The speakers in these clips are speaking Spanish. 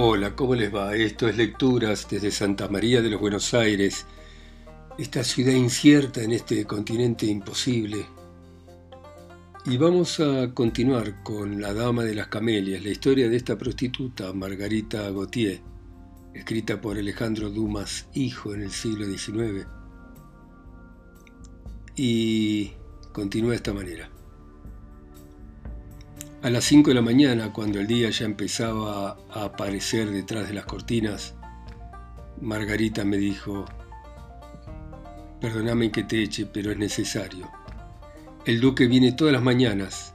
Hola, ¿cómo les va? Esto es Lecturas desde Santa María de los Buenos Aires, esta ciudad incierta en este continente imposible. Y vamos a continuar con La Dama de las Camelias, la historia de esta prostituta, Margarita Gautier, escrita por Alejandro Dumas, hijo en el siglo XIX. Y continúa de esta manera. A las 5 de la mañana, cuando el día ya empezaba a aparecer detrás de las cortinas, Margarita me dijo, perdóname que te eche, pero es necesario. El duque viene todas las mañanas.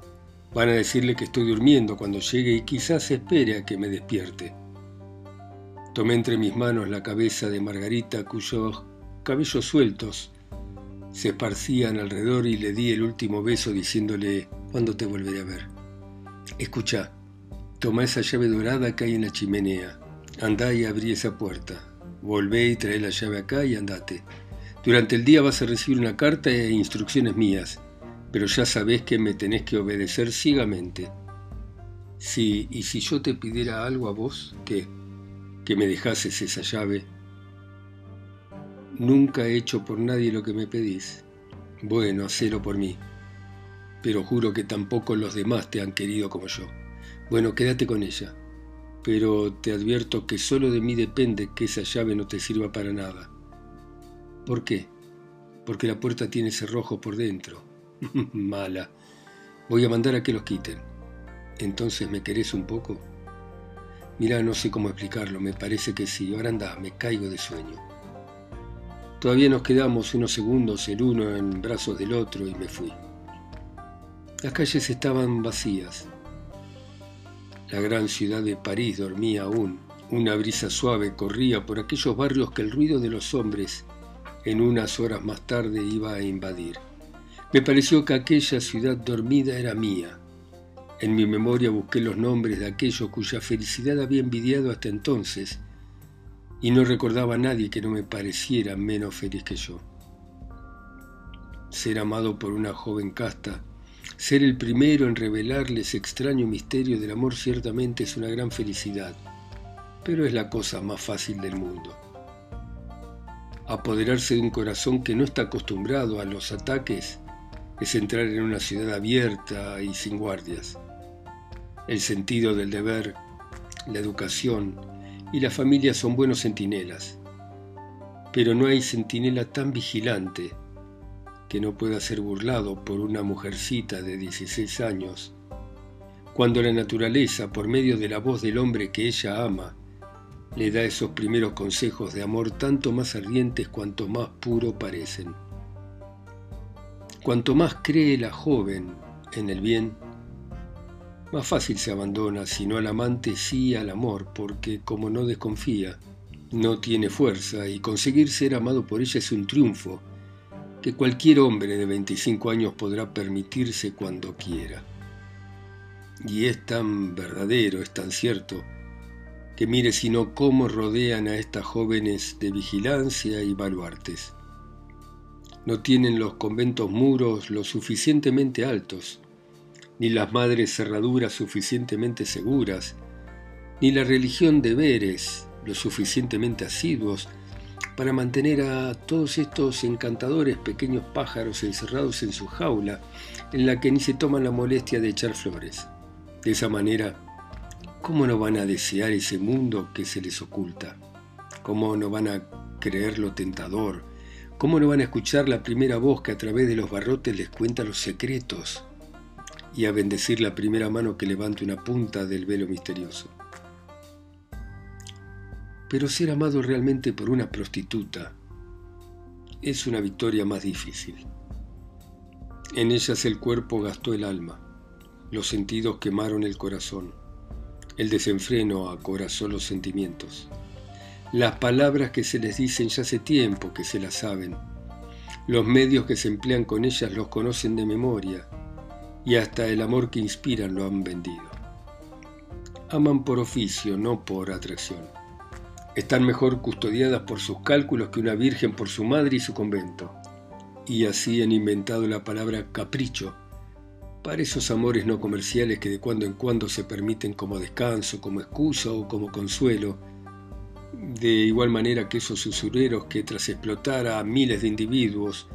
Van a decirle que estoy durmiendo cuando llegue y quizás espere a que me despierte. Tomé entre mis manos la cabeza de Margarita, cuyos cabellos sueltos se esparcían alrededor y le di el último beso diciéndole, ¿cuándo te volveré a ver? Escucha, toma esa llave dorada que hay en la chimenea. Andá y abrí esa puerta. Volvé y trae la llave acá y andate. Durante el día vas a recibir una carta e instrucciones mías, pero ya sabés que me tenés que obedecer ciegamente. Sí, y si yo te pidiera algo a vos, ¿qué? Que me dejases esa llave. Nunca he hecho por nadie lo que me pedís. Bueno, hacelo por mí pero juro que tampoco los demás te han querido como yo. Bueno, quédate con ella, pero te advierto que solo de mí depende que esa llave no te sirva para nada. ¿Por qué? Porque la puerta tiene cerrojo por dentro. Mala. Voy a mandar a que los quiten. Entonces, ¿me querés un poco? Mira, no sé cómo explicarlo, me parece que sí. Ahora anda, me caigo de sueño. Todavía nos quedamos unos segundos el uno en brazos del otro y me fui. Las calles estaban vacías. La gran ciudad de París dormía aún. Una brisa suave corría por aquellos barrios que el ruido de los hombres en unas horas más tarde iba a invadir. Me pareció que aquella ciudad dormida era mía. En mi memoria busqué los nombres de aquellos cuya felicidad había envidiado hasta entonces, y no recordaba a nadie que no me pareciera menos feliz que yo. Ser amado por una joven casta ser el primero en revelarle ese extraño misterio del amor ciertamente es una gran felicidad, pero es la cosa más fácil del mundo. Apoderarse de un corazón que no está acostumbrado a los ataques es entrar en una ciudad abierta y sin guardias. El sentido del deber, la educación y la familia son buenos centinelas, pero no hay centinela tan vigilante que no pueda ser burlado por una mujercita de 16 años, cuando la naturaleza, por medio de la voz del hombre que ella ama, le da esos primeros consejos de amor tanto más ardientes cuanto más puro parecen. Cuanto más cree la joven en el bien, más fácil se abandona, si no al amante, sí al amor, porque como no desconfía, no tiene fuerza y conseguir ser amado por ella es un triunfo que cualquier hombre de 25 años podrá permitirse cuando quiera. Y es tan verdadero, es tan cierto, que mire sino cómo rodean a estas jóvenes de vigilancia y baluartes. No tienen los conventos muros lo suficientemente altos, ni las madres cerraduras suficientemente seguras, ni la religión deberes lo suficientemente asiduos, para mantener a todos estos encantadores pequeños pájaros encerrados en su jaula, en la que ni se toman la molestia de echar flores. De esa manera, ¿cómo no van a desear ese mundo que se les oculta? ¿Cómo no van a creer lo tentador? ¿Cómo no van a escuchar la primera voz que a través de los barrotes les cuenta los secretos? Y a bendecir la primera mano que levante una punta del velo misterioso pero ser amado realmente por una prostituta es una victoria más difícil. En ellas el cuerpo gastó el alma, los sentidos quemaron el corazón, el desenfreno acorazó los sentimientos. Las palabras que se les dicen ya hace tiempo que se las saben, los medios que se emplean con ellas los conocen de memoria y hasta el amor que inspiran lo han vendido. Aman por oficio, no por atracción están mejor custodiadas por sus cálculos que una virgen por su madre y su convento. Y así han inventado la palabra capricho para esos amores no comerciales que de cuando en cuando se permiten como descanso, como excusa o como consuelo, de igual manera que esos usureros que tras explotar a miles de individuos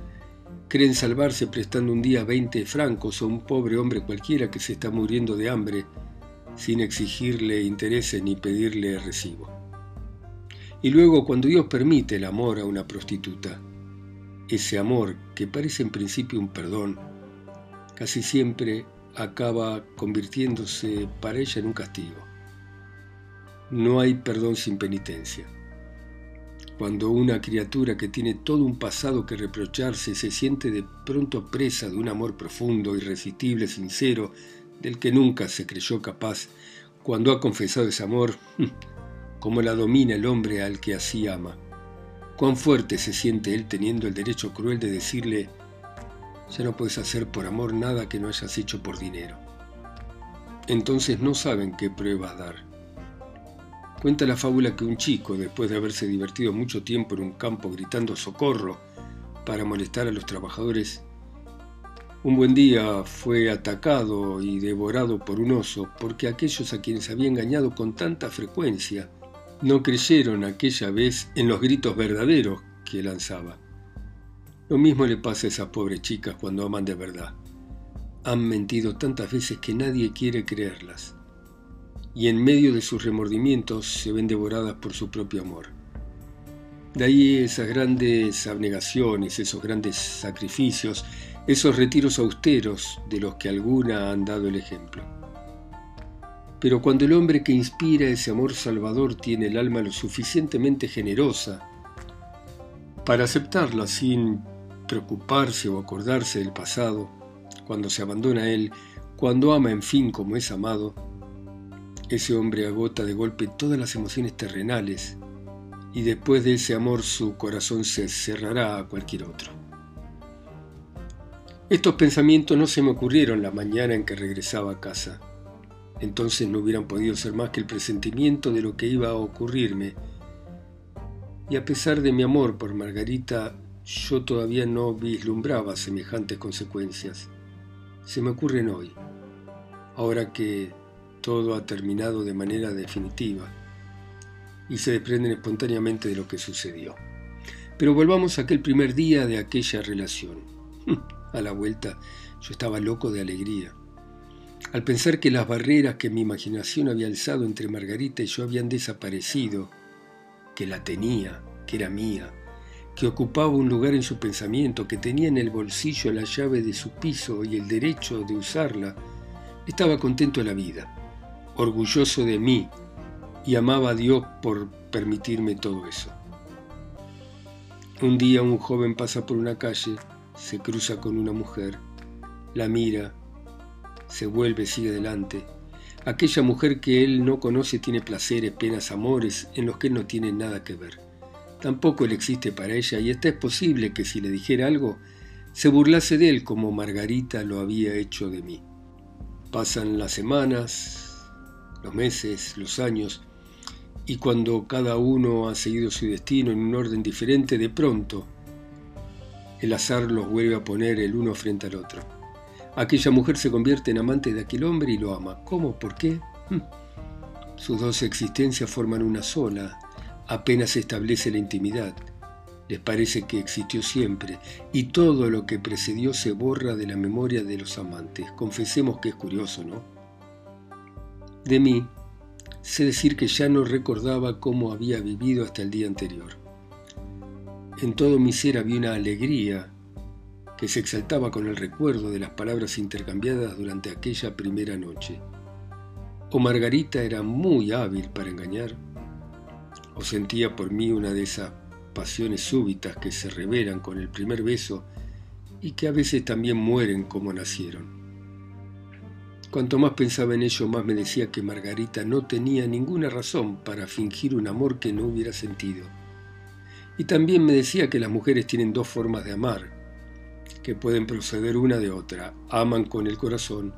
creen salvarse prestando un día 20 francos a un pobre hombre cualquiera que se está muriendo de hambre sin exigirle intereses ni pedirle recibo. Y luego cuando Dios permite el amor a una prostituta, ese amor que parece en principio un perdón, casi siempre acaba convirtiéndose para ella en un castigo. No hay perdón sin penitencia. Cuando una criatura que tiene todo un pasado que reprocharse se siente de pronto presa de un amor profundo, irresistible, sincero, del que nunca se creyó capaz, cuando ha confesado ese amor, como la domina el hombre al que así ama. Cuán fuerte se siente él teniendo el derecho cruel de decirle, ya no puedes hacer por amor nada que no hayas hecho por dinero. Entonces no saben qué pruebas dar. Cuenta la fábula que un chico, después de haberse divertido mucho tiempo en un campo gritando socorro para molestar a los trabajadores, un buen día fue atacado y devorado por un oso porque aquellos a quienes había engañado con tanta frecuencia no creyeron aquella vez en los gritos verdaderos que lanzaba. Lo mismo le pasa a esas pobres chicas cuando aman de verdad. Han mentido tantas veces que nadie quiere creerlas y en medio de sus remordimientos se ven devoradas por su propio amor. De ahí esas grandes abnegaciones, esos grandes sacrificios, esos retiros austeros de los que alguna han dado el ejemplo. Pero cuando el hombre que inspira ese amor salvador tiene el alma lo suficientemente generosa para aceptarla sin preocuparse o acordarse del pasado, cuando se abandona a él, cuando ama en fin como es amado, ese hombre agota de golpe todas las emociones terrenales y después de ese amor su corazón se cerrará a cualquier otro. Estos pensamientos no se me ocurrieron la mañana en que regresaba a casa. Entonces no hubieran podido ser más que el presentimiento de lo que iba a ocurrirme. Y a pesar de mi amor por Margarita, yo todavía no vislumbraba semejantes consecuencias. Se me ocurren hoy, ahora que todo ha terminado de manera definitiva y se desprenden espontáneamente de lo que sucedió. Pero volvamos a aquel primer día de aquella relación. A la vuelta yo estaba loco de alegría. Al pensar que las barreras que mi imaginación había alzado entre Margarita y yo habían desaparecido, que la tenía, que era mía, que ocupaba un lugar en su pensamiento, que tenía en el bolsillo la llave de su piso y el derecho de usarla, estaba contento de la vida orgulloso de mí y amaba a Dios por permitirme todo eso. Un día un joven pasa por una calle, se cruza con una mujer, la mira, se vuelve, sigue adelante. Aquella mujer que él no conoce tiene placeres, penas, amores en los que él no tiene nada que ver. Tampoco él existe para ella y hasta es posible que si le dijera algo, se burlase de él como Margarita lo había hecho de mí. Pasan las semanas, los meses, los años, y cuando cada uno ha seguido su destino en un orden diferente, de pronto el azar los vuelve a poner el uno frente al otro. Aquella mujer se convierte en amante de aquel hombre y lo ama. ¿Cómo? ¿Por qué? Hm. Sus dos existencias forman una sola, apenas se establece la intimidad. Les parece que existió siempre y todo lo que precedió se borra de la memoria de los amantes. Confesemos que es curioso, ¿no? De mí, sé decir que ya no recordaba cómo había vivido hasta el día anterior. En todo mi ser había una alegría que se exaltaba con el recuerdo de las palabras intercambiadas durante aquella primera noche. O Margarita era muy hábil para engañar, o sentía por mí una de esas pasiones súbitas que se revelan con el primer beso y que a veces también mueren como nacieron. Cuanto más pensaba en ello, más me decía que Margarita no tenía ninguna razón para fingir un amor que no hubiera sentido. Y también me decía que las mujeres tienen dos formas de amar, que pueden proceder una de otra, aman con el corazón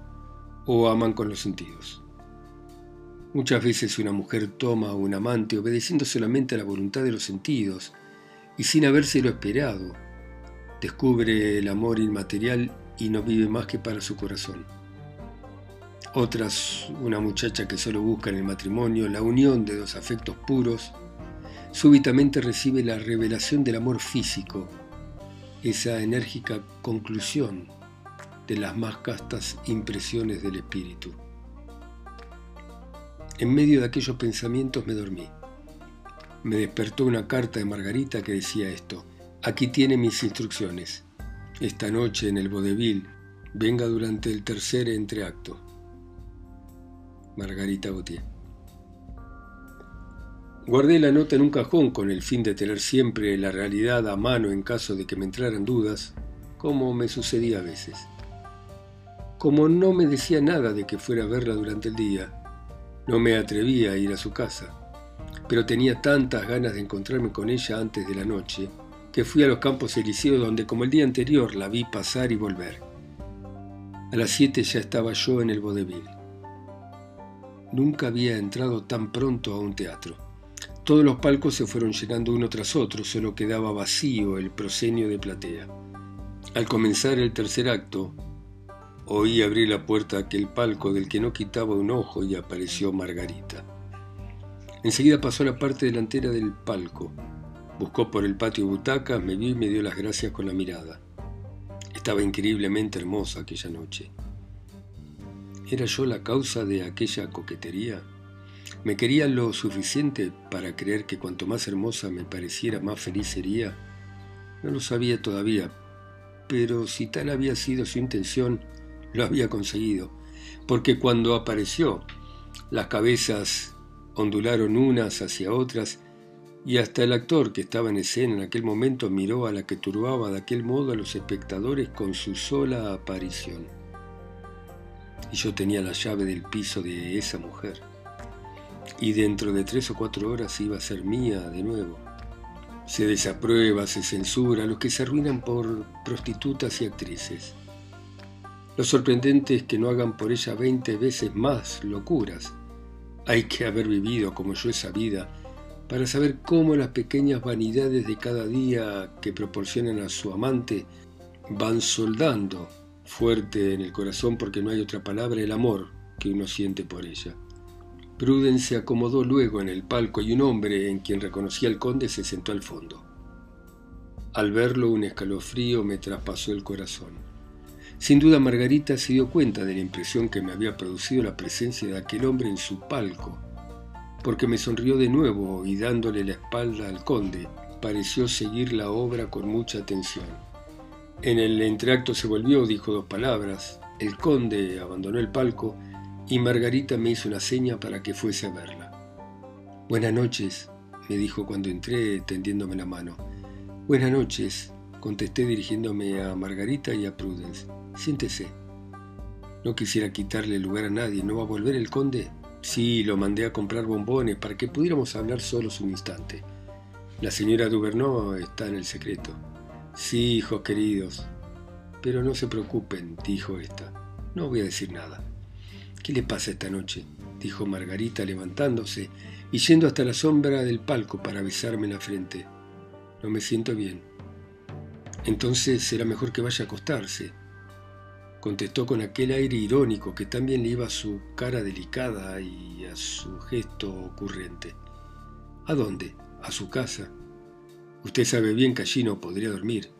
o aman con los sentidos. Muchas veces una mujer toma a un amante obedeciendo solamente a la voluntad de los sentidos y sin habérselo esperado, descubre el amor inmaterial y no vive más que para su corazón. otras una muchacha que solo busca en el matrimonio la unión de dos afectos puros, súbitamente recibe la revelación del amor físico, esa enérgica conclusión de las más castas impresiones del espíritu. En medio de aquellos pensamientos me dormí. Me despertó una carta de Margarita que decía esto. Aquí tiene mis instrucciones. Esta noche en el vodevil venga durante el tercer entreacto. Margarita Gautier. Guardé la nota en un cajón con el fin de tener siempre la realidad a mano en caso de que me entraran dudas, como me sucedía a veces. Como no me decía nada de que fuera a verla durante el día, no me atrevía a ir a su casa, pero tenía tantas ganas de encontrarme con ella antes de la noche, que fui a los campos elíseos donde como el día anterior la vi pasar y volver. A las siete ya estaba yo en el vodevil. Nunca había entrado tan pronto a un teatro. Todos los palcos se fueron llenando uno tras otro, solo quedaba vacío el proscenio de platea. Al comenzar el tercer acto, oí abrir la puerta aquel palco del que no quitaba un ojo y apareció Margarita. Enseguida pasó a la parte delantera del palco. Buscó por el patio butacas, me vio y me dio las gracias con la mirada. Estaba increíblemente hermosa aquella noche. ¿Era yo la causa de aquella coquetería? ¿Me quería lo suficiente para creer que cuanto más hermosa me pareciera, más feliz sería? No lo sabía todavía, pero si tal había sido su intención, lo había conseguido, porque cuando apareció, las cabezas ondularon unas hacia otras y hasta el actor que estaba en escena en aquel momento miró a la que turbaba de aquel modo a los espectadores con su sola aparición. Y yo tenía la llave del piso de esa mujer. Y dentro de tres o cuatro horas iba a ser mía de nuevo. Se desaprueba, se censura a los que se arruinan por prostitutas y actrices. Lo sorprendente es que no hagan por ella veinte veces más locuras. Hay que haber vivido como yo esa vida para saber cómo las pequeñas vanidades de cada día que proporcionan a su amante van soldando fuerte en el corazón porque no hay otra palabra el amor que uno siente por ella. Prudence se acomodó luego en el palco y un hombre en quien reconocía al conde se sentó al fondo. Al verlo un escalofrío me traspasó el corazón. Sin duda Margarita se dio cuenta de la impresión que me había producido la presencia de aquel hombre en su palco porque me sonrió de nuevo y dándole la espalda al conde, pareció seguir la obra con mucha atención. En el entreacto se volvió, dijo dos palabras, el conde abandonó el palco y Margarita me hizo una seña para que fuese a verla. Buenas noches, me dijo cuando entré tendiéndome la mano. Buenas noches, contesté dirigiéndome a Margarita y a Prudence. Siéntese. No quisiera quitarle lugar a nadie. ¿No va a volver el conde? Sí, lo mandé a comprar bombones para que pudiéramos hablar solos un instante. La señora Duverneau está en el secreto. Sí, hijos queridos. Pero no se preocupen, dijo esta. No voy a decir nada. ¿Qué le pasa esta noche? dijo Margarita levantándose y yendo hasta la sombra del palco para besarme en la frente. No me siento bien. Entonces será mejor que vaya a acostarse contestó con aquel aire irónico que también le iba a su cara delicada y a su gesto ocurrente. ¿A dónde? A su casa. Usted sabe bien que allí no podría dormir.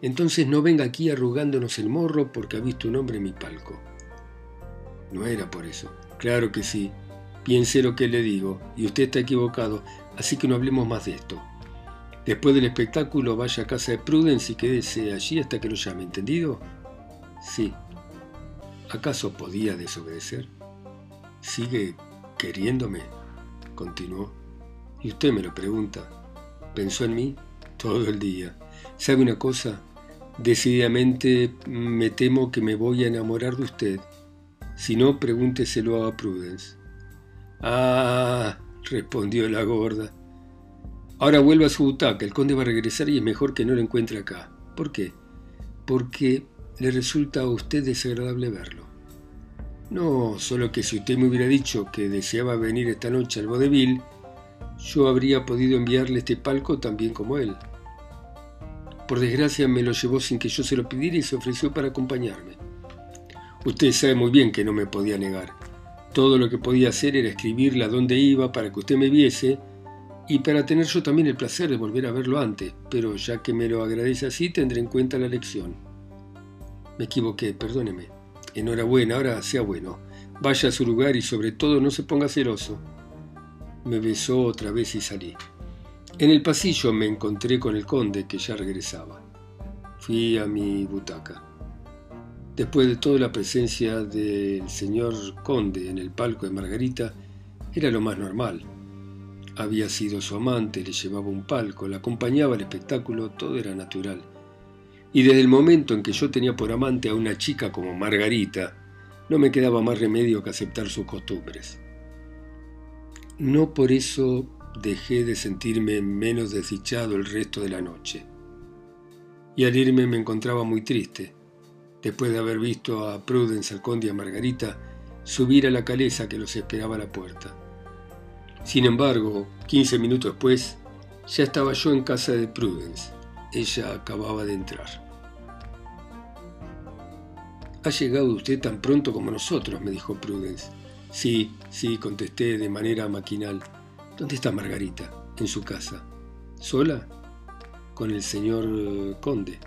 Entonces no venga aquí arrugándonos el morro porque ha visto un hombre en mi palco. No era por eso. Claro que sí. Piense lo que le digo, y usted está equivocado, así que no hablemos más de esto. Después del espectáculo vaya a casa de Prudence y quédese allí hasta que lo llame, ¿entendido? Sí. ¿Acaso podía desobedecer? ¿Sigue queriéndome? Continuó. Y usted me lo pregunta. ¿Pensó en mí? Todo el día. ¿Sabe una cosa? Decididamente me temo que me voy a enamorar de usted. Si no, pregúnteselo a Prudence. Ah, respondió la gorda. Ahora vuelva a su butaca. El conde va a regresar y es mejor que no lo encuentre acá. ¿Por qué? Porque le resulta a usted desagradable verlo. No, solo que si usted me hubiera dicho que deseaba venir esta noche al vodevil, yo habría podido enviarle este palco también como él. Por desgracia me lo llevó sin que yo se lo pidiera y se ofreció para acompañarme. Usted sabe muy bien que no me podía negar. Todo lo que podía hacer era escribirle a dónde iba para que usted me viese y para tener yo también el placer de volver a verlo antes, pero ya que me lo agradece así, tendré en cuenta la lección. Me equivoqué, perdóneme. Enhorabuena, ahora sea bueno. Vaya a su lugar y sobre todo no se ponga celoso. Me besó otra vez y salí. En el pasillo me encontré con el conde que ya regresaba. Fui a mi butaca. Después de toda la presencia del señor conde en el palco de Margarita, era lo más normal. Había sido su amante, le llevaba un palco, la acompañaba al espectáculo, todo era natural. Y desde el momento en que yo tenía por amante a una chica como Margarita, no me quedaba más remedio que aceptar sus costumbres. No por eso dejé de sentirme menos desdichado el resto de la noche. Y al irme me encontraba muy triste después de haber visto a Prudence, al conde y a Margarita subir a la caleza que los esperaba a la puerta. Sin embargo, quince minutos después, ya estaba yo en casa de Prudence. Ella acababa de entrar. ¿Ha llegado usted tan pronto como nosotros? me dijo Prudence. Sí, sí, contesté de manera maquinal. ¿Dónde está Margarita? En su casa. ¿Sola? Con el señor eh, conde.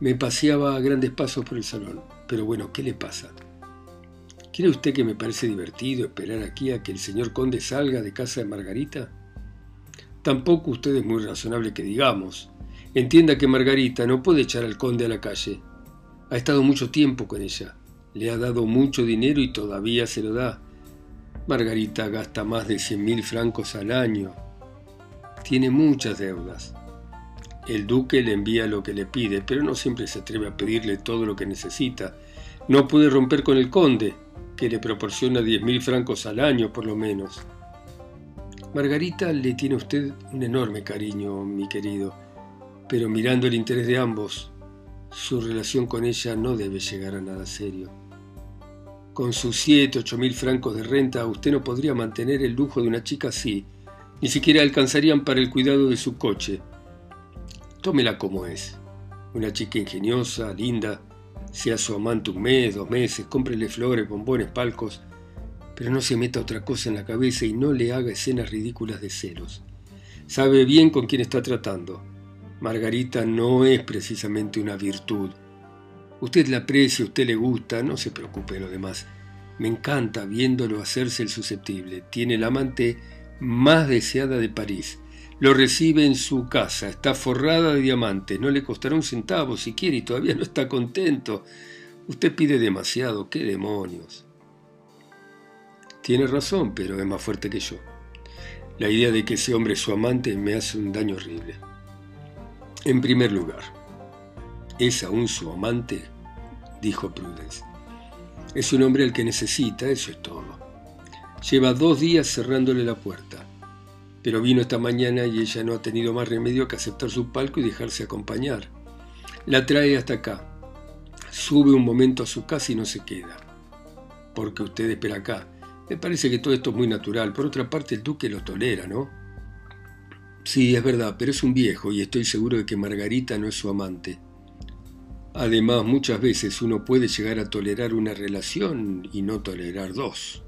Me paseaba a grandes pasos por el salón. Pero bueno, ¿qué le pasa? ¿Cree usted que me parece divertido esperar aquí a que el señor conde salga de casa de Margarita? Tampoco usted es muy razonable que digamos. Entienda que Margarita no puede echar al conde a la calle. Ha estado mucho tiempo con ella. Le ha dado mucho dinero y todavía se lo da. Margarita gasta más de cien mil francos al año. Tiene muchas deudas. El duque le envía lo que le pide, pero no siempre se atreve a pedirle todo lo que necesita. No puede romper con el conde, que le proporciona diez mil francos al año por lo menos. Margarita le tiene a usted un enorme cariño, mi querido, pero mirando el interés de ambos, su relación con ella no debe llegar a nada serio. Con sus siete, ocho mil francos de renta, usted no podría mantener el lujo de una chica así, ni siquiera alcanzarían para el cuidado de su coche, Tómela como es. Una chica ingeniosa, linda, sea su amante un mes, dos meses, cómprele flores, bombones, palcos, pero no se meta otra cosa en la cabeza y no le haga escenas ridículas de celos. Sabe bien con quién está tratando. Margarita no es precisamente una virtud. Usted la aprecia, usted le gusta, no se preocupe de lo demás. Me encanta viéndolo hacerse el susceptible. Tiene la amante más deseada de París lo recibe en su casa, está forrada de diamantes, no le costará un centavo si quiere y todavía no está contento. Usted pide demasiado, qué demonios. Tiene razón, pero es más fuerte que yo. La idea de que ese hombre es su amante me hace un daño horrible. En primer lugar, ¿es aún su amante? dijo Prudence. Es un hombre al que necesita, eso es todo. Lleva dos días cerrándole la puerta. Pero vino esta mañana y ella no ha tenido más remedio que aceptar su palco y dejarse acompañar. La trae hasta acá. Sube un momento a su casa y no se queda. Porque usted espera acá. Me parece que todo esto es muy natural. Por otra parte, el duque lo tolera, ¿no? Sí, es verdad, pero es un viejo y estoy seguro de que Margarita no es su amante. Además, muchas veces uno puede llegar a tolerar una relación y no tolerar dos.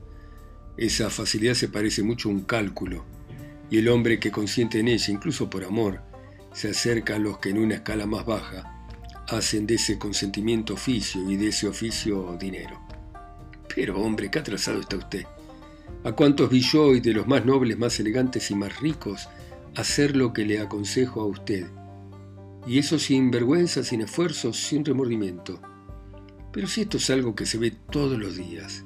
Esa facilidad se parece mucho a un cálculo y el hombre que consiente en ella, incluso por amor, se acerca a los que en una escala más baja hacen de ese consentimiento oficio y de ese oficio dinero. Pero hombre, qué atrasado está usted. ¿A cuántos vi yo y de los más nobles, más elegantes y más ricos hacer lo que le aconsejo a usted? Y eso sin vergüenza, sin esfuerzo, sin remordimiento. Pero si esto es algo que se ve todos los días,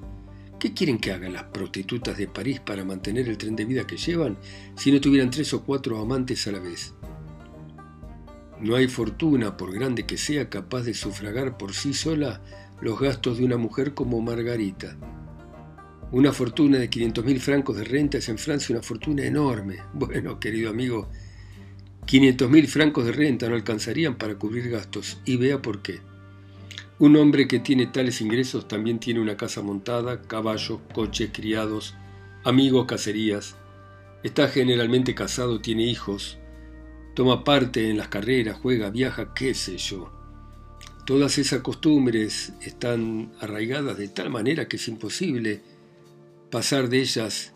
¿Qué quieren que hagan las prostitutas de París para mantener el tren de vida que llevan si no tuvieran tres o cuatro amantes a la vez? No hay fortuna, por grande que sea, capaz de sufragar por sí sola los gastos de una mujer como Margarita. Una fortuna de 500.000 francos de renta es en Francia una fortuna enorme. Bueno, querido amigo, 500.000 francos de renta no alcanzarían para cubrir gastos, y vea por qué. Un hombre que tiene tales ingresos también tiene una casa montada, caballos, coches, criados, amigos, cacerías. Está generalmente casado, tiene hijos, toma parte en las carreras, juega, viaja, qué sé yo. Todas esas costumbres están arraigadas de tal manera que es imposible pasar de ellas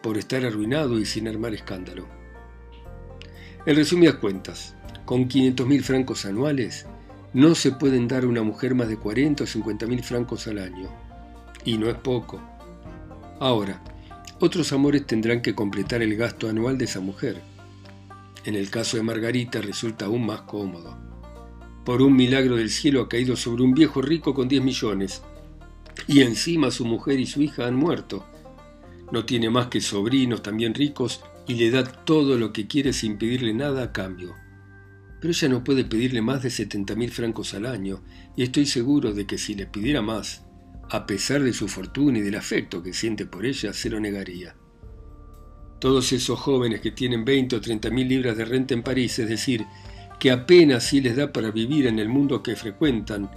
por estar arruinado y sin armar escándalo. En resumidas cuentas, con 500.000 francos anuales, no se pueden dar a una mujer más de 40 o 50 mil francos al año. Y no es poco. Ahora, otros amores tendrán que completar el gasto anual de esa mujer. En el caso de Margarita resulta aún más cómodo. Por un milagro del cielo ha caído sobre un viejo rico con 10 millones. Y encima su mujer y su hija han muerto. No tiene más que sobrinos también ricos y le da todo lo que quiere sin pedirle nada a cambio pero ella no puede pedirle más de 70 mil francos al año, y estoy seguro de que si le pidiera más, a pesar de su fortuna y del afecto que siente por ella, se lo negaría. Todos esos jóvenes que tienen 20 o 30 mil libras de renta en París, es decir, que apenas sí les da para vivir en el mundo que frecuentan,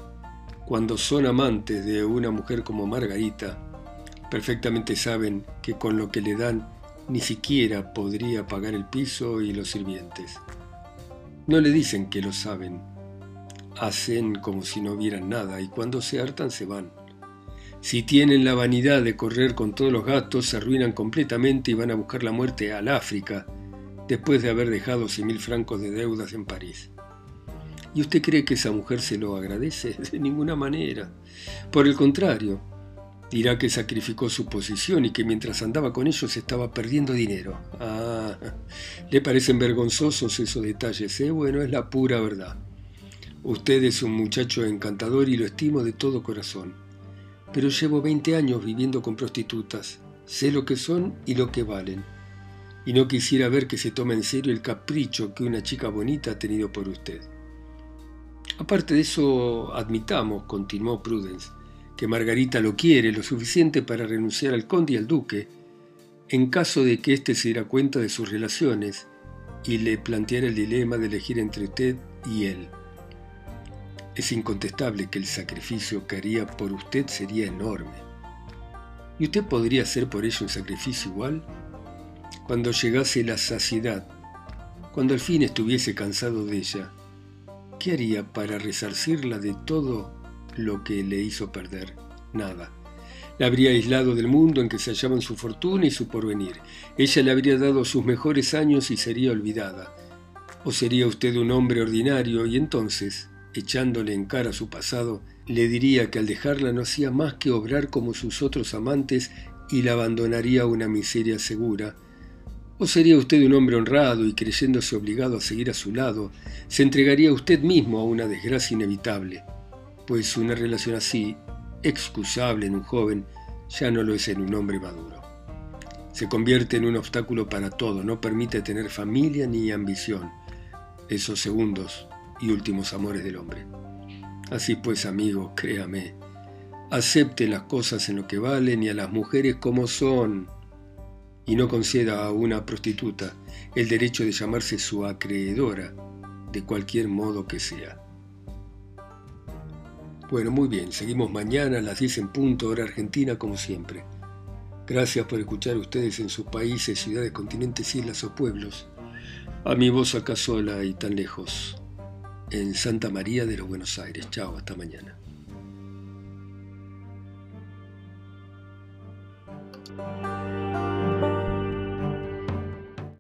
cuando son amantes de una mujer como Margarita, perfectamente saben que con lo que le dan ni siquiera podría pagar el piso y los sirvientes. No le dicen que lo saben. Hacen como si no vieran nada y cuando se hartan se van. Si tienen la vanidad de correr con todos los gastos, se arruinan completamente y van a buscar la muerte al África, después de haber dejado cien mil francos de deudas en París. ¿Y usted cree que esa mujer se lo agradece? De ninguna manera. Por el contrario, dirá que sacrificó su posición y que mientras andaba con ellos estaba perdiendo dinero. Ah, ¿le parecen vergonzosos esos detalles? Eh? Bueno, es la pura verdad. Usted es un muchacho encantador y lo estimo de todo corazón. Pero llevo 20 años viviendo con prostitutas. Sé lo que son y lo que valen. Y no quisiera ver que se tome en serio el capricho que una chica bonita ha tenido por usted. Aparte de eso, admitamos, continuó Prudence, que Margarita lo quiere lo suficiente para renunciar al conde y al duque, en caso de que éste se diera cuenta de sus relaciones y le planteara el dilema de elegir entre usted y él. Es incontestable que el sacrificio que haría por usted sería enorme. ¿Y usted podría hacer por ella un sacrificio igual? Cuando llegase la saciedad, cuando al fin estuviese cansado de ella, ¿qué haría para resarcirla de todo lo que le hizo perder nada. La habría aislado del mundo en que se hallaban su fortuna y su porvenir. Ella le habría dado sus mejores años y sería olvidada. O sería usted un hombre ordinario y entonces, echándole en cara su pasado, le diría que al dejarla no hacía más que obrar como sus otros amantes y la abandonaría a una miseria segura. ¿O sería usted un hombre honrado y creyéndose obligado a seguir a su lado, se entregaría usted mismo a una desgracia inevitable? Pues una relación así, excusable en un joven, ya no lo es en un hombre maduro. Se convierte en un obstáculo para todo, no permite tener familia ni ambición, esos segundos y últimos amores del hombre. Así pues, amigo, créame, acepte las cosas en lo que valen y a las mujeres como son, y no conceda a una prostituta el derecho de llamarse su acreedora, de cualquier modo que sea. Bueno, muy bien, seguimos mañana a las 10 en punto, hora argentina, como siempre. Gracias por escuchar ustedes en sus países, ciudades, continentes, islas o pueblos. A mi voz acá sola y tan lejos, en Santa María de los Buenos Aires. Chao, hasta mañana.